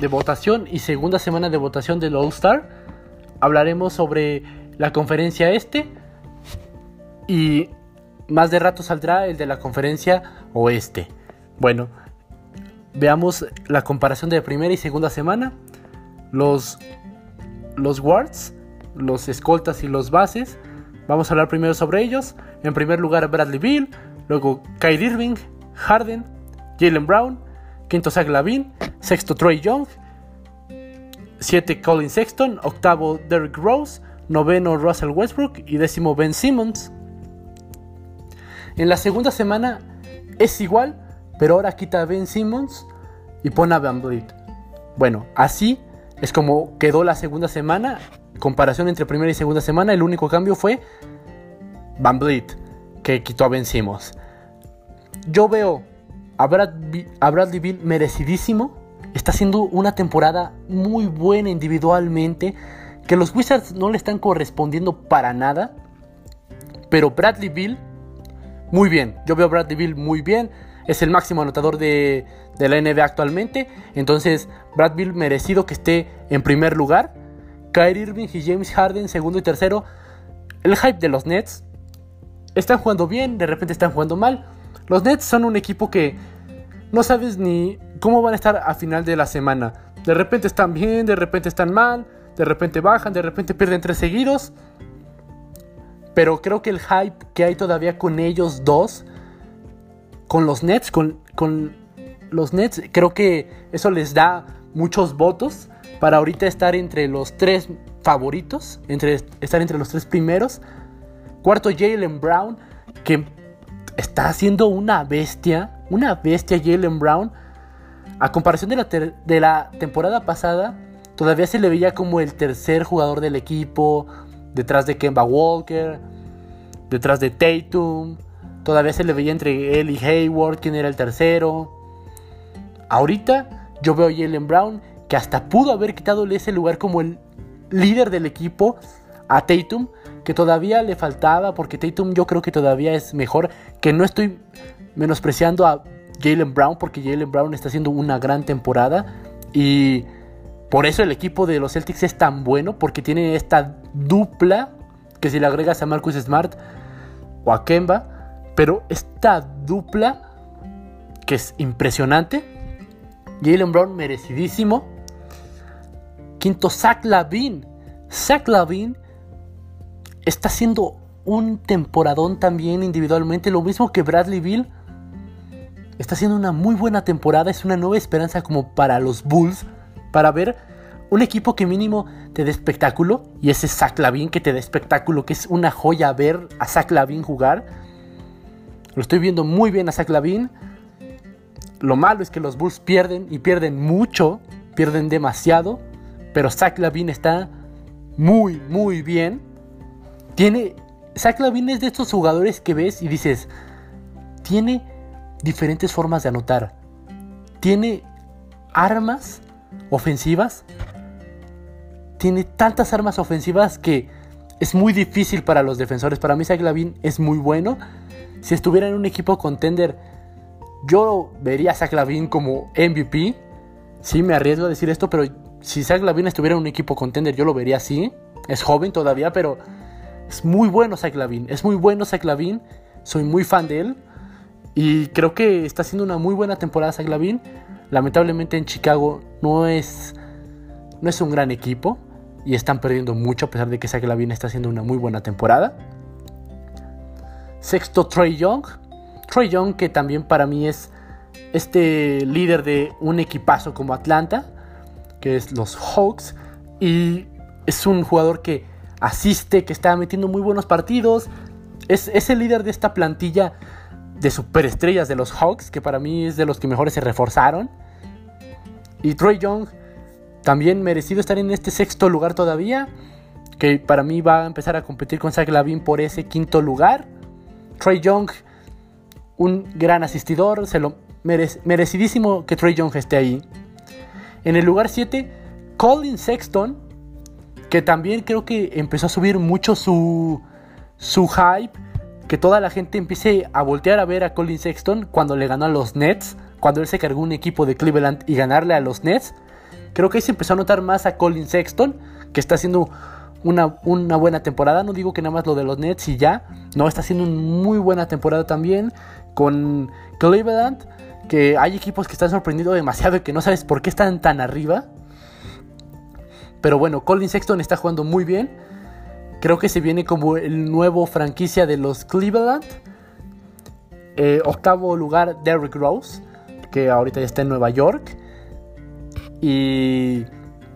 de votación y segunda semana de votación del All Star. Hablaremos sobre la conferencia este y más de rato saldrá el de la conferencia oeste. Bueno, veamos la comparación de primera y segunda semana. Los, los guards, los escoltas y los bases. Vamos a hablar primero sobre ellos. En primer lugar Bradley Bill, luego Kyrie Irving, Harden, Jalen Brown, quinto Zach Lavin, sexto Troy Young, siete Colin Sexton, octavo Derrick Rose, noveno Russell Westbrook y décimo Ben Simmons. En la segunda semana es igual, pero ahora quita a Ben Simmons y pone a Van Vliet. Bueno, así es como quedó la segunda semana. Comparación entre primera y segunda semana, el único cambio fue Van Vliet, que quitó a Ben Simmons. Yo veo a, Bradley Bill merecidísimo. Está haciendo una temporada muy buena individualmente. Que los Wizards no le están correspondiendo para nada. Pero Bradley Bill, muy bien. Yo veo a Bradley Bill muy bien. Es el máximo anotador de, la NBA actualmente. Entonces, Brad Bill merecido que esté en primer lugar. Kyrie Irving y James Harden, segundo y tercero. El hype de los Nets. Están jugando bien, de repente están jugando mal. Los Nets son un equipo que no sabes ni cómo van a estar a final de la semana. De repente están bien, de repente están mal, de repente bajan, de repente pierden tres seguidos. Pero creo que el hype que hay todavía con ellos dos, con los Nets, con, con los Nets, creo que eso les da muchos votos para ahorita estar entre los tres favoritos, entre, estar entre los tres primeros. Cuarto, Jalen Brown, que está haciendo una bestia, una bestia Jalen Brown. A comparación de la, de la temporada pasada, todavía se le veía como el tercer jugador del equipo, detrás de Kemba Walker, detrás de Tatum. Todavía se le veía entre él y Hayward, quién era el tercero. Ahorita yo veo a Jalen Brown que hasta pudo haber quitado ese lugar como el líder del equipo a Tatum, que todavía le faltaba, porque Tatum yo creo que todavía es mejor, que no estoy menospreciando a Jalen Brown, porque Jalen Brown está haciendo una gran temporada y por eso el equipo de los Celtics es tan bueno, porque tiene esta dupla, que si le agregas a Marcus Smart o a Kemba, pero esta dupla que es impresionante, Jalen Brown merecidísimo. Quinto, Zach Lavin. Zach Lavin está haciendo un temporadón también individualmente, lo mismo que Bradley Bill. Está haciendo una muy buena temporada, es una nueva esperanza como para los Bulls, para ver un equipo que mínimo te dé espectáculo, y ese Zach Lavin que te dé espectáculo, que es una joya ver a Zach Lavin jugar. Lo estoy viendo muy bien a Zach Lavin. Lo malo es que los Bulls pierden y pierden mucho, pierden demasiado, pero Zach Lavin está muy, muy bien. Tiene. Zach Lavin es de estos jugadores que ves y dices. Tiene diferentes formas de anotar. Tiene armas ofensivas. Tiene tantas armas ofensivas que es muy difícil para los defensores. Para mí, Zach Lavin es muy bueno. Si estuviera en un equipo contender, yo vería a Zach Lavin como MVP. Sí, me arriesgo a decir esto, pero si Zach Lavin estuviera en un equipo contender, yo lo vería así. Es joven todavía, pero es muy bueno Zach Lavin. Es muy bueno Zach Lavin. Soy muy fan de él. Y creo que está haciendo una muy buena temporada Zach Lavin. Lamentablemente en Chicago no es, no es un gran equipo. Y están perdiendo mucho a pesar de que Zach Lavin está haciendo una muy buena temporada. Sexto, Trey Young. Trey Young que también para mí es este líder de un equipazo como Atlanta. Que es los Hawks. Y es un jugador que asiste, que está metiendo muy buenos partidos. Es, el líder de esta plantilla de superestrellas de los Hawks, que para mí es de los que mejores se reforzaron. Y Troy Young, también merecido estar en este sexto lugar todavía, que para mí va a empezar a competir con Zach Lavin por ese quinto lugar. Troy Young, un gran asistidor, se lo merecidísimo que Troy Young esté ahí. En el lugar 7, Colin Sexton, que también creo que empezó a subir mucho su, su hype. que toda la gente empiece a voltear a ver a Colin Sexton cuando le ganó a los Nets, cuando él se cargó un equipo de Cleveland y ganarle a los Nets. Creo que ahí se empezó a notar más a Colin Sexton, que está haciendo una, una, buena temporada. No digo que nada más lo de los Nets y ya. No, está haciendo una muy buena temporada también con Cleveland. Que hay equipos que están sorprendiendo demasiado y que no sabes por qué están tan arriba. Pero bueno, Colin Sexton está jugando muy bien. Creo que se viene como el nuevo franquicia de los Cleveland. Eh, octavo lugar, Derrick Rose, que ahorita ya está en Nueva York. Y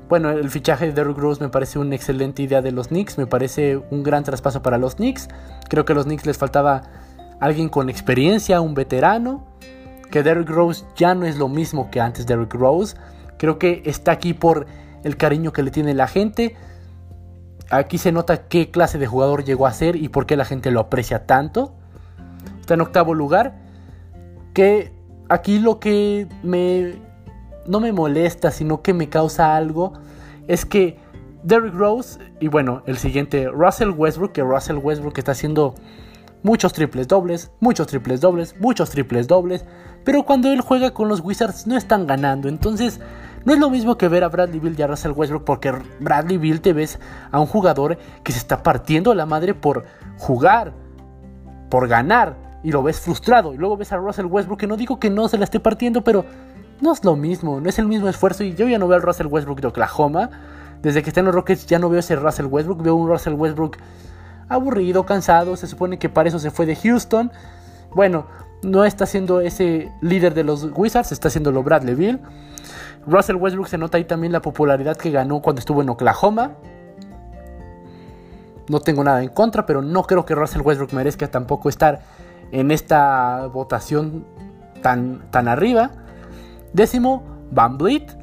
bueno, el fichaje de Derrick Rose me parece una excelente idea de los Knicks. Me parece un gran traspaso para los Knicks. Creo que a los Knicks les faltaba alguien con experiencia, un veterano. Que Derrick Rose ya no es lo mismo que antes Derrick Rose. Creo que está aquí por el cariño que le tiene la gente. Aquí se nota qué clase de jugador llegó a ser y por qué la gente lo aprecia tanto. Está en octavo lugar. Que aquí lo que me no me molesta, sino que me causa algo es que Derrick Rose y bueno, el siguiente Russell Westbrook, que Russell Westbrook está haciendo muchos triples dobles, muchos triples dobles, muchos triples dobles, pero cuando él juega con los Wizards no están ganando, entonces no es lo mismo que ver a Bradley Bill y a Russell Westbrook porque Bradley Bill te ves a un jugador que se está partiendo la madre por jugar, por ganar y lo ves frustrado. Y luego ves a Russell Westbrook que no digo que no se la esté partiendo, pero no es lo mismo, no es el mismo esfuerzo. Y yo ya no veo al Russell Westbrook de Oklahoma. Desde que está en los Rockets ya no veo ese Russell Westbrook, veo un Russell Westbrook aburrido, cansado. Se supone que para eso se fue de Houston. Bueno, no está siendo ese líder de los Wizards, está siendo lo Bradley Bill. Russell Westbrook se nota ahí también la popularidad que ganó cuando estuvo en Oklahoma. No tengo nada en contra, pero no creo que Russell Westbrook merezca tampoco estar en esta votación tan, tan arriba. Décimo, Van Vliet,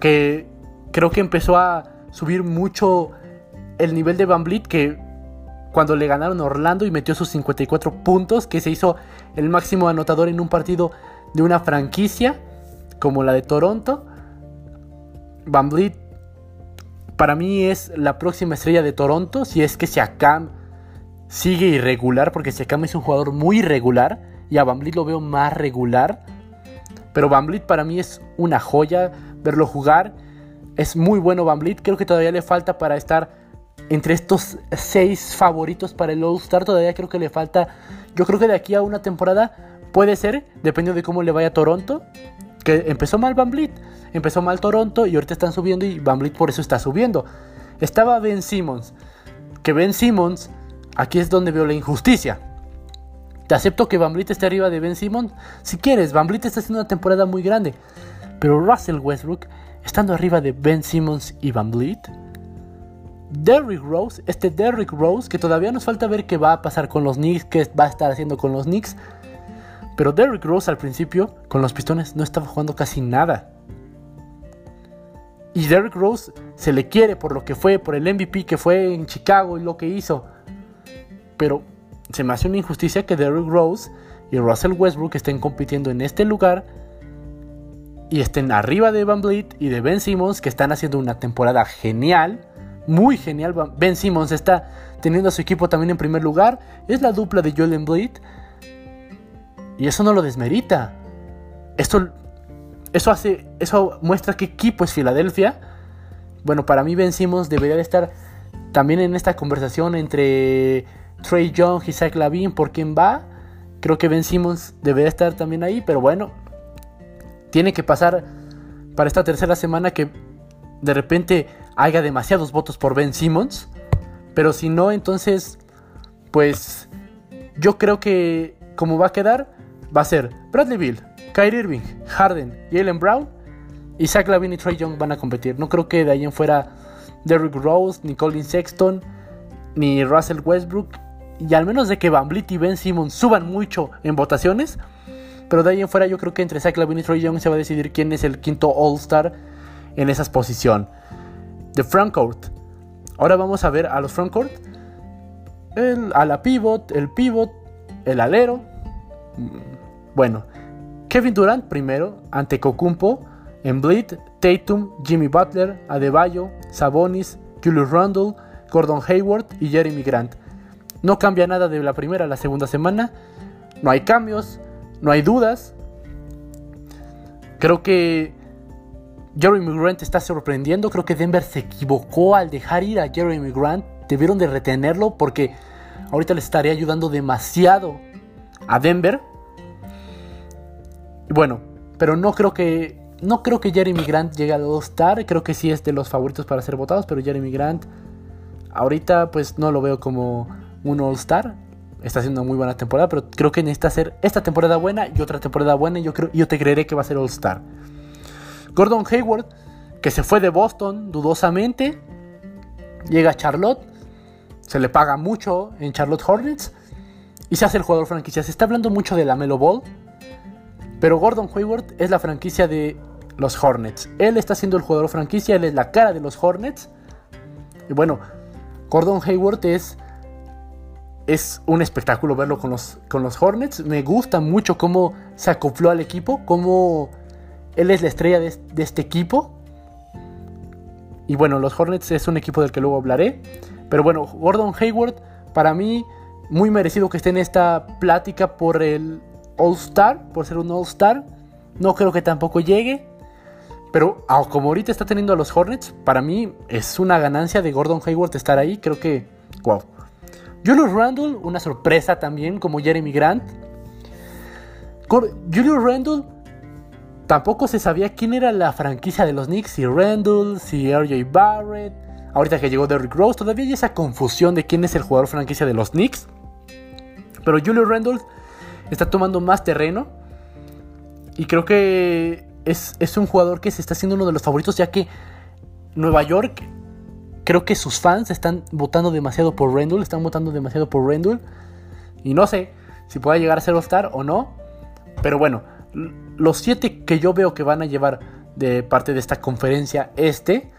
que creo que empezó a subir mucho el nivel de Van Vliet, que cuando le ganaron Orlando y metió sus 54 puntos, que se hizo el máximo anotador en un partido de una franquicia como la de Toronto. Van para mí es la próxima estrella de Toronto si es que Siakam sigue irregular porque Siakam es un jugador muy irregular y a Van lo veo más regular. Pero Van para mí es una joya verlo jugar. Es muy bueno Van creo que todavía le falta para estar entre estos seis favoritos para el All-Star, todavía creo que le falta. Yo creo que de aquí a una temporada puede ser, dependiendo de cómo le vaya a Toronto que empezó mal Van Vliet, empezó mal Toronto y ahorita están subiendo y Van Vliet por eso está subiendo. Estaba Ben Simmons, que Ben Simmons, aquí es donde veo la injusticia. Te acepto que Van Vliet esté arriba de Ben Simmons, si quieres, Van Vliet está haciendo una temporada muy grande, pero Russell Westbrook, estando arriba de Ben Simmons y Van Vliet, Derrick Rose, este Derrick Rose, que todavía nos falta ver qué va a pasar con los Knicks, qué va a estar haciendo con los Knicks, pero Derrick Rose al principio, con los pistones, no estaba jugando casi nada. Y Derrick Rose se le quiere por lo que fue, por el MVP que fue en Chicago y lo que hizo. Pero se me hace una injusticia que Derrick Rose y Russell Westbrook estén compitiendo en este lugar y estén arriba de Van Vliet y de Ben Simmons que están haciendo una temporada genial, muy genial. Ben Simmons está teniendo a su equipo también en primer lugar. Es la dupla de Joel Embiid y eso no lo desmerita. Esto, eso, hace, eso muestra qué equipo es Filadelfia. Bueno, para mí Ben Simmons debería de estar también en esta conversación entre Trey Young y Zach Lavin por quién va. Creo que Ben Simmons debería estar también ahí, pero bueno, tiene que pasar para esta tercera semana que de repente haya demasiados votos por Ben Simmons. Pero si no, entonces, pues yo creo que como va a quedar, va a ser Bradley Bill, Kyrie Irving, Harden, Jalen Brown y Zach Lavine y Trey Young van a competir. No creo que de ahí en fuera Derrick Rose, ni Colin Sexton, ni Russell Westbrook. Y al menos de que Van Vliet y Ben Simmons suban mucho en votaciones. Pero de ahí en fuera yo creo que entre Zach Lavine y Trey Young se va a decidir quién es el quinto All-Star en esa posición. De Frontcourt. Ahora vamos a ver a los Frontcourt. El, a la pivot, el pivot, el alero, bueno, Kevin Durant primero, ante Kokumpo, en Bleed, Tatum, Jimmy Butler, Adebayo, Sabonis, Julius Randle, Gordon Hayward y Jeremy Grant. No cambia nada de la primera a la segunda semana. No hay cambios, no hay dudas. Creo que Jeremy Grant está sorprendiendo. Creo que Denver se equivocó al dejar ir a Jeremy Grant. Debieron de retenerlo porque ahorita le estaría ayudando demasiado a Denver. Bueno, pero no creo que no creo que Jeremy Grant llegue al All-Star. Creo que sí es de los favoritos para ser votados, pero Jeremy Grant ahorita pues no lo veo como un All-Star. Está haciendo una muy buena temporada, pero creo que necesita hacer esta temporada buena y otra temporada buena. Y yo, creo, yo te creeré que va a ser All-Star. Gordon Hayward, que se fue de Boston dudosamente, llega a Charlotte. Se le paga mucho en Charlotte Hornets y se hace el jugador franquicia. Se está hablando mucho de la Melo Ball, pero Gordon Hayward es la franquicia de los Hornets. Él está siendo el jugador franquicia, él es la cara de los Hornets. Y bueno, Gordon Hayward es es un espectáculo verlo con los, con los Hornets. Me gusta mucho cómo se acopló al equipo, cómo él es la estrella de, este equipo. Y bueno, los Hornets es un equipo del que luego hablaré. Pero bueno, Gordon Hayward, para mí, muy merecido que esté en esta plática por el All-Star, por ser un All-Star. No creo que tampoco llegue. Pero ah, como ahorita está teniendo a los Hornets, para mí es una ganancia de Gordon Hayward estar ahí. Creo que, wow. Julius Randle, una sorpresa también, como Jeremy Grant. Julius Randle, tampoco se sabía quién era la franquicia de los Knicks, si Randle, si RJ Barrett. Ahorita que llegó Derrick Rose, todavía hay esa confusión de quién es el jugador franquicia de los Knicks. Pero Julius Randle está tomando más terreno. Y creo que es, es un jugador que se está haciendo uno de los favoritos, ya que Nueva York creo que sus fans están votando demasiado por Randall, están votando demasiado por Randall. Y no sé si pueda llegar a ser All-Star o no. Pero bueno, los siete que yo veo que van a llevar de parte de esta conferencia este,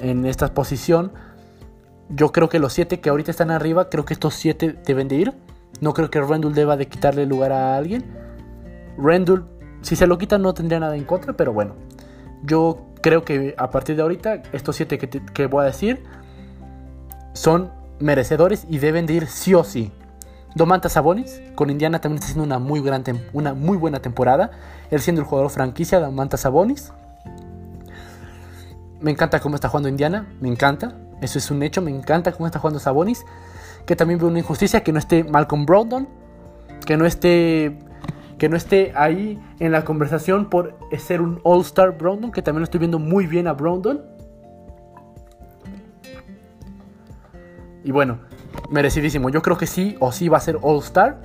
en esta posición, yo creo que los siete que ahorita están arriba, creo que estos siete deben de ir. No creo que Randall deba de quitarle lugar a alguien. Randall, si se lo quitan no tendría nada en contra, pero bueno. Yo creo que a partir de ahorita, estos siete que, voy a decir son merecedores y deben de ir sí o sí. Domantas Sabonis, con Indiana también está haciendo una muy, una muy buena temporada. Él siendo el jugador franquicia, Domantas Sabonis. Me encanta cómo está jugando Indiana, me encanta. Eso es un hecho, me encanta cómo está jugando Sabonis. Que también veo una injusticia que no esté Malcolm Brogdon, que no esté que no esté ahí en la conversación por ser un All-Star Brandon, que también lo estoy viendo muy bien a Brandon. Y bueno, merecidísimo. Yo creo que sí o sí va a ser All-Star.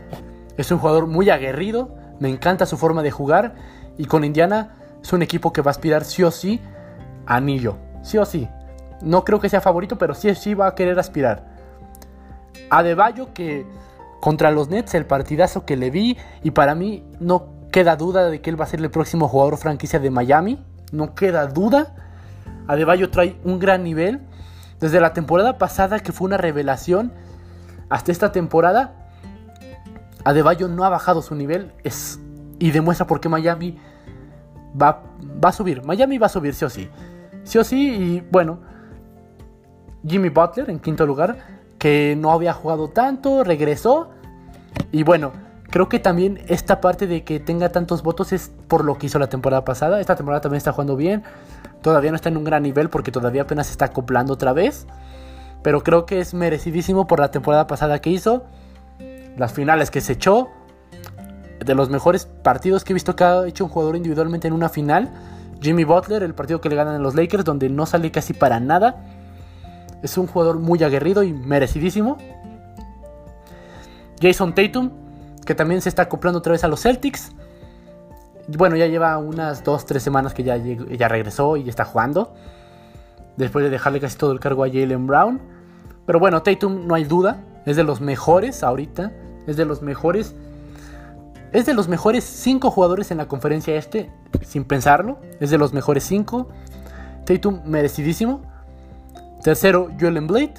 Es un jugador muy aguerrido. Me encanta su forma de jugar. Y con Indiana es un equipo que va a aspirar sí o sí a anillo. Sí o sí. No creo que sea favorito, pero sí o sí va a querer aspirar. Adebayo que contra los Nets, el partidazo que le vi, y para mí no queda duda de que él va a ser el próximo jugador franquicia de Miami. No queda duda. Adebayo trae un gran nivel. Desde la temporada pasada, que fue una revelación, hasta esta temporada, Adebayo no ha bajado su nivel es, y demuestra por qué Miami va, va a subir. Miami va a subir sí o sí. Sí o sí, y bueno, Jimmy Butler en quinto lugar que no había jugado tanto, regresó. Y bueno, creo que también esta parte de que tenga tantos votos es por lo que hizo la temporada pasada. Esta temporada también está jugando bien. Todavía no está en un gran nivel porque todavía apenas se está acoplando otra vez. Pero creo que es merecidísimo por la temporada pasada que hizo. Las finales que se echó. De los mejores partidos que he visto que ha hecho un jugador individualmente en una final. Jimmy Butler, el partido que le ganan a los Lakers, donde no sale casi para nada es un jugador muy aguerrido y merecidísimo. Jason Tatum, que también se está acoplando otra vez a los Celtics. Bueno, ya lleva unas 2-3 semanas que ya, ya regresó y está jugando. Después de dejarle casi todo el cargo a Jalen Brown. Pero bueno, Tatum no hay duda. Es de los mejores ahorita. Es de los mejores. Es de los mejores 5 jugadores en la conferencia este. Sin pensarlo. Es de los mejores 5. Tatum merecidísimo. Tercero, Joel Embiid,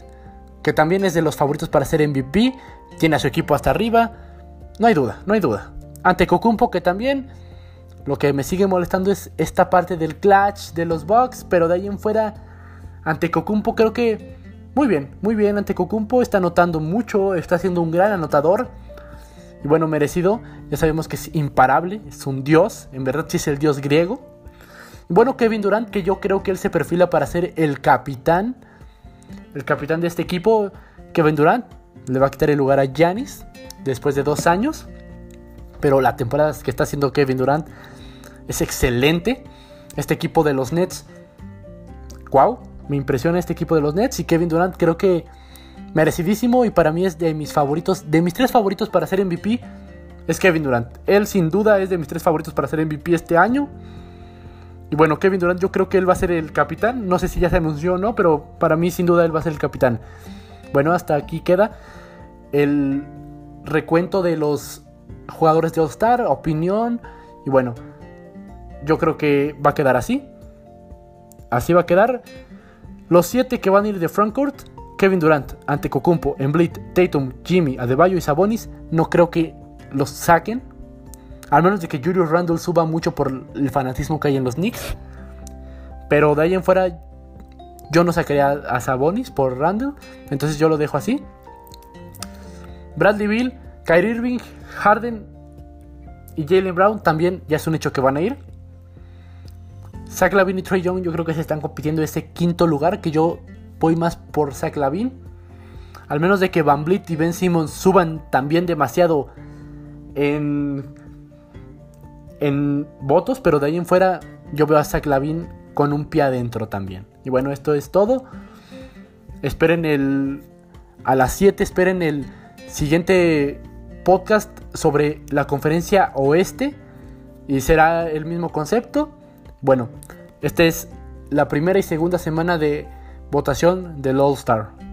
que también es de los favoritos para ser MVP. Tiene a su equipo hasta arriba. No hay duda, no hay duda. Ante Kokumpo, que también lo que me sigue molestando es esta parte del clutch de los Bucks. Pero de ahí en fuera, ante Kokumpo creo que muy bien, muy bien ante Cocumpo, está anotando mucho, está siendo un gran anotador. Y bueno, merecido, ya sabemos que es imparable, es un dios, en verdad sí es el dios griego. Bueno, Kevin Durant, que yo creo que él se perfila para ser el capitán, el capitán de este equipo, Kevin Durant, le va a quitar el lugar a Giannis después de dos años. Pero la temporada que está haciendo Kevin Durant es excelente. Este equipo de los Nets, wow, me impresiona este equipo de los Nets y Kevin Durant creo que merecidísimo y para mí es de mis favoritos, de mis tres favoritos para ser MVP es Kevin Durant. Él sin duda es de mis tres favoritos para ser MVP este año. Y bueno, Kevin Durant yo creo que él va a ser el capitán. No sé si ya se anunció o no, pero para mí sin duda él va a ser el capitán. Bueno, hasta aquí queda el recuento de los jugadores de All-Star, opinión. Y bueno, yo creo que va a quedar así. Así va a quedar. Los siete que van a ir de frontcourt, Kevin Durant, ante Cocumpo, Emblit, Tatum, Jimmy, Adebayo y Sabonis, no creo que los saquen. Al menos de que Julius Randle suba mucho por el fanatismo que hay en los Knicks. Pero de ahí en fuera, yo no sacaría a Sabonis por Randle. Entonces yo lo dejo así. Bradley Bill, Kyrie Irving, Harden y Jalen Brown también ya es un hecho que van a ir. Zach Lavin y Trey Young yo creo que se están compitiendo ese quinto lugar que yo voy más por Zach Lavin. Al menos de que Van Vliet y Ben Simmons suban también demasiado en, en votos, pero de ahí en fuera yo veo a Zach Lavin con un pie adentro también. Y bueno, esto es todo. Esperen el... A las 7 esperen el siguiente podcast sobre la conferencia oeste. Y será el mismo concepto. Bueno, esta es la primera y segunda semana de votación del All Star.